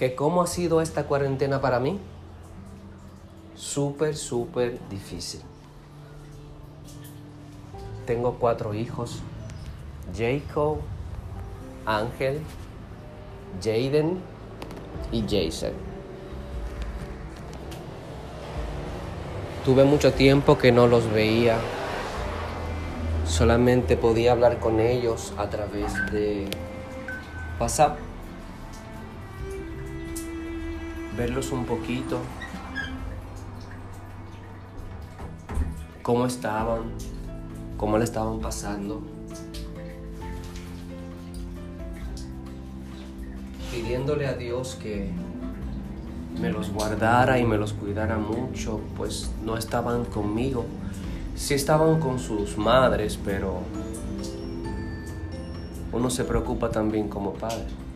que cómo ha sido esta cuarentena para mí. Súper, súper difícil. Tengo cuatro hijos. Jacob, Ángel, Jaden y Jason. Tuve mucho tiempo que no los veía. Solamente podía hablar con ellos a través de WhatsApp. Verlos un poquito. Cómo estaban. Cómo le estaban pasando. pidiéndole a Dios que me los guardara y me los cuidara mucho, pues no estaban conmigo. Sí estaban con sus madres, pero uno se preocupa también como padre.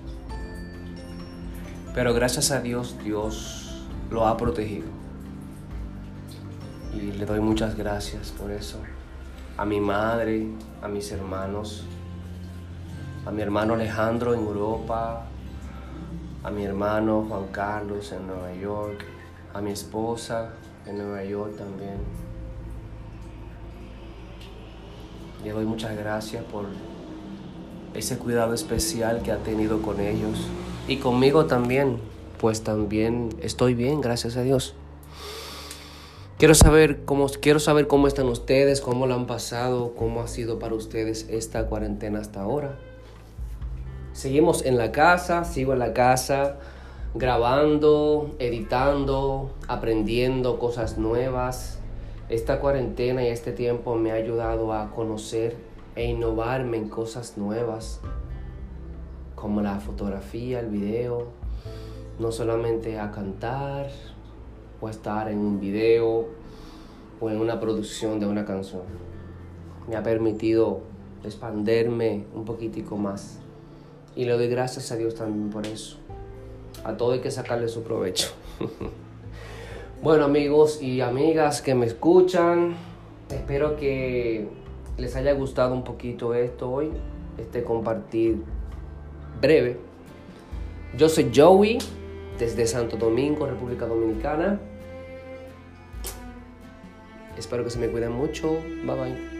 Pero gracias a Dios, Dios lo ha protegido. Y le doy muchas gracias por eso. A mi madre, a mis hermanos, a mi hermano Alejandro en Europa, a mi hermano Juan Carlos en Nueva York, a mi esposa en Nueva York también. Le doy muchas gracias por ese cuidado especial que ha tenido con ellos y conmigo también, pues también estoy bien, gracias a Dios. Quiero saber cómo quiero saber cómo están ustedes, cómo lo han pasado, cómo ha sido para ustedes esta cuarentena hasta ahora. Seguimos en la casa, sigo en la casa grabando, editando, aprendiendo cosas nuevas. Esta cuarentena y este tiempo me ha ayudado a conocer e innovarme en cosas nuevas, como la fotografía, el video, no solamente a cantar o estar en un video o en una producción de una canción. Me ha permitido expanderme un poquitico más y le doy gracias a Dios también por eso. A todo hay que sacarle su provecho. bueno amigos y amigas que me escuchan, espero que les haya gustado un poquito esto hoy, este compartir breve. Yo soy Joey, desde Santo Domingo, República Dominicana. Espero que se me cuiden mucho. Bye bye.